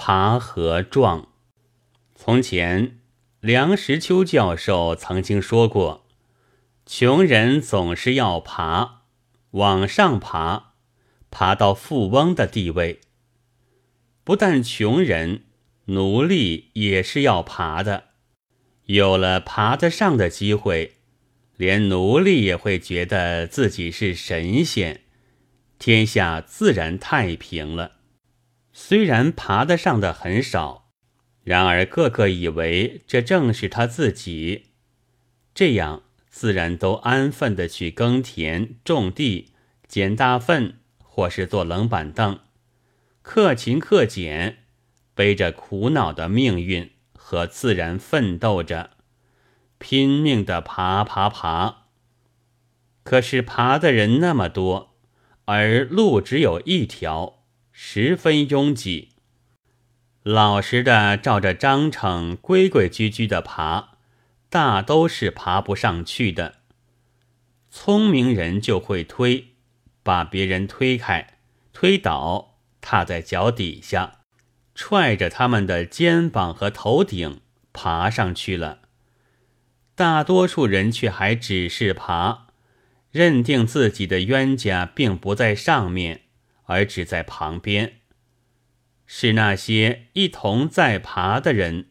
爬和撞。从前，梁实秋教授曾经说过：“穷人总是要爬，往上爬，爬到富翁的地位。不但穷人，奴隶也是要爬的。有了爬得上的机会。”连奴隶也会觉得自己是神仙，天下自然太平了。虽然爬得上的很少，然而个个以为这正是他自己，这样自然都安分的去耕田、种地、捡大粪，或是坐冷板凳，克勤克俭，背着苦恼的命运和自然奋斗着。拼命的爬爬爬，可是爬的人那么多，而路只有一条，十分拥挤。老实的照着章程，规规矩矩的爬，大都是爬不上去的。聪明人就会推，把别人推开、推倒，踏在脚底下，踹着他们的肩膀和头顶，爬上去了。大多数人却还只是爬，认定自己的冤家并不在上面，而只在旁边。是那些一同在爬的人，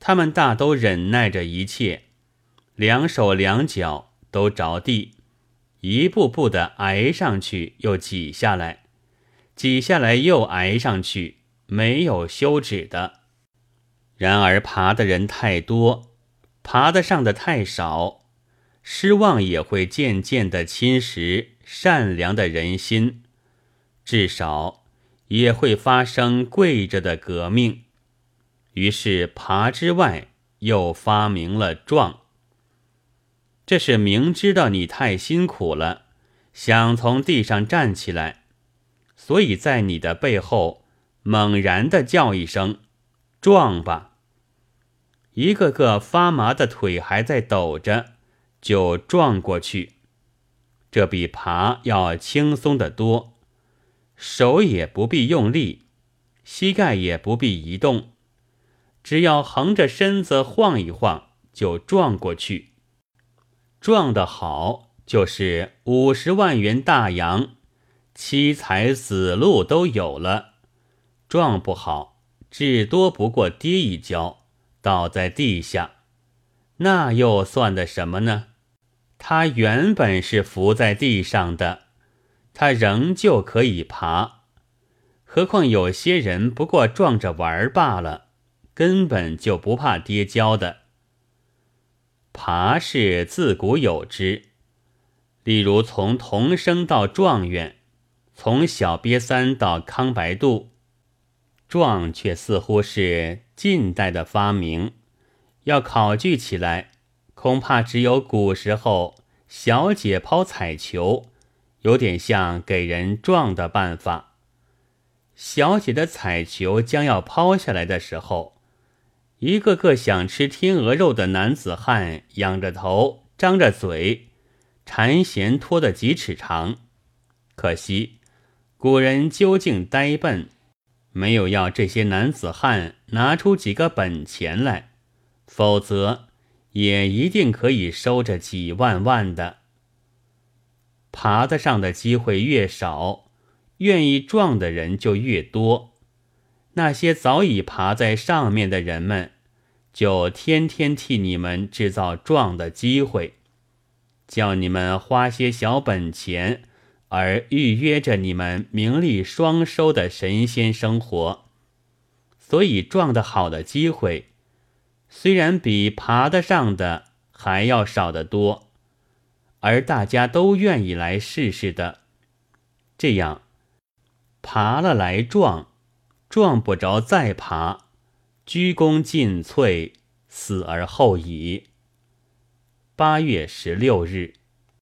他们大都忍耐着一切，两手两脚都着地，一步步的挨上去，又挤下来，挤下来又挨上去，没有休止的。然而爬的人太多。爬得上的太少，失望也会渐渐的侵蚀善良的人心，至少也会发生跪着的革命。于是爬之外，又发明了撞。这是明知道你太辛苦了，想从地上站起来，所以在你的背后猛然的叫一声“撞吧”。一个个发麻的腿还在抖着，就撞过去。这比爬要轻松得多，手也不必用力，膝盖也不必移动，只要横着身子晃一晃，就撞过去。撞得好，就是五十万元大洋，七彩死路都有了；撞不好，至多不过跌一跤。倒在地下，那又算的什么呢？他原本是伏在地上的，他仍旧可以爬。何况有些人不过撞着玩罢了，根本就不怕跌跤的。爬是自古有之，例如从童生到状元，从小瘪三到康白度，状却似乎是。近代的发明，要考据起来，恐怕只有古时候小姐抛彩球，有点像给人撞的办法。小姐的彩球将要抛下来的时候，一个个想吃天鹅肉的男子汉仰着头，张着嘴，馋涎拖得几尺长。可惜古人究竟呆笨。没有要这些男子汉拿出几个本钱来，否则也一定可以收着几万万的。爬得上的机会越少，愿意撞的人就越多。那些早已爬在上面的人们，就天天替你们制造撞的机会，叫你们花些小本钱。而预约着你们名利双收的神仙生活，所以撞得好的机会，虽然比爬得上的还要少得多，而大家都愿意来试试的。这样，爬了来撞，撞不着再爬，鞠躬尽瘁，死而后已。八月十六日。